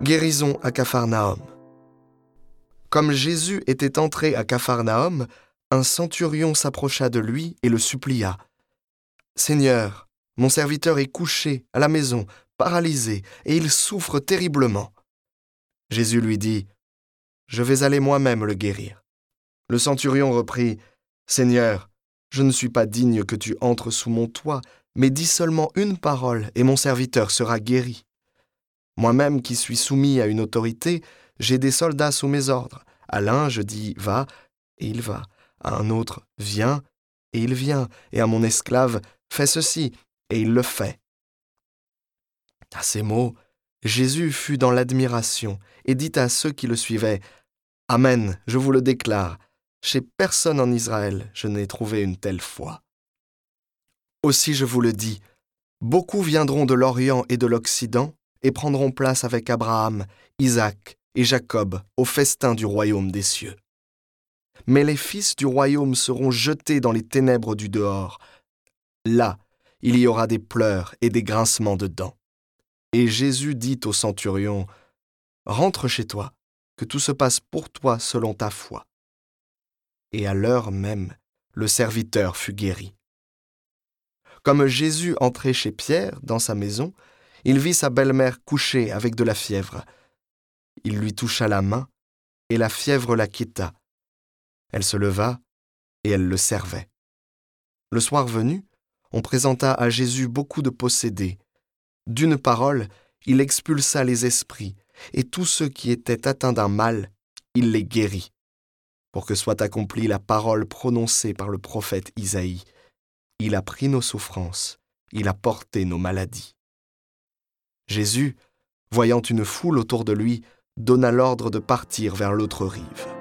Guérison à Capharnaüm. Comme Jésus était entré à Capharnaüm, un centurion s'approcha de lui et le supplia. Seigneur, mon serviteur est couché à la maison, paralysé, et il souffre terriblement. Jésus lui dit, Je vais aller moi-même le guérir. Le centurion reprit, Seigneur, je ne suis pas digne que tu entres sous mon toit, mais dis seulement une parole, et mon serviteur sera guéri. Moi-même qui suis soumis à une autorité, j'ai des soldats sous mes ordres. À l'un, je dis va, et il va. À un autre, viens, et il vient. Et à mon esclave, fais ceci, et il le fait. À ces mots, Jésus fut dans l'admiration et dit à ceux qui le suivaient, Amen, je vous le déclare, chez personne en Israël je n'ai trouvé une telle foi. Aussi je vous le dis, beaucoup viendront de l'Orient et de l'Occident et prendront place avec Abraham, Isaac et Jacob au festin du royaume des cieux. Mais les fils du royaume seront jetés dans les ténèbres du dehors. Là, il y aura des pleurs et des grincements de dents. Et Jésus dit au centurion, Rentre chez toi, que tout se passe pour toi selon ta foi. Et à l'heure même, le serviteur fut guéri. Comme Jésus entrait chez Pierre, dans sa maison, il vit sa belle-mère couchée avec de la fièvre. Il lui toucha la main, et la fièvre la quitta. Elle se leva, et elle le servait. Le soir venu, on présenta à Jésus beaucoup de possédés. D'une parole, il expulsa les esprits, et tous ceux qui étaient atteints d'un mal, il les guérit, pour que soit accomplie la parole prononcée par le prophète Isaïe. Il a pris nos souffrances, il a porté nos maladies. Jésus, voyant une foule autour de lui, donna l'ordre de partir vers l'autre rive.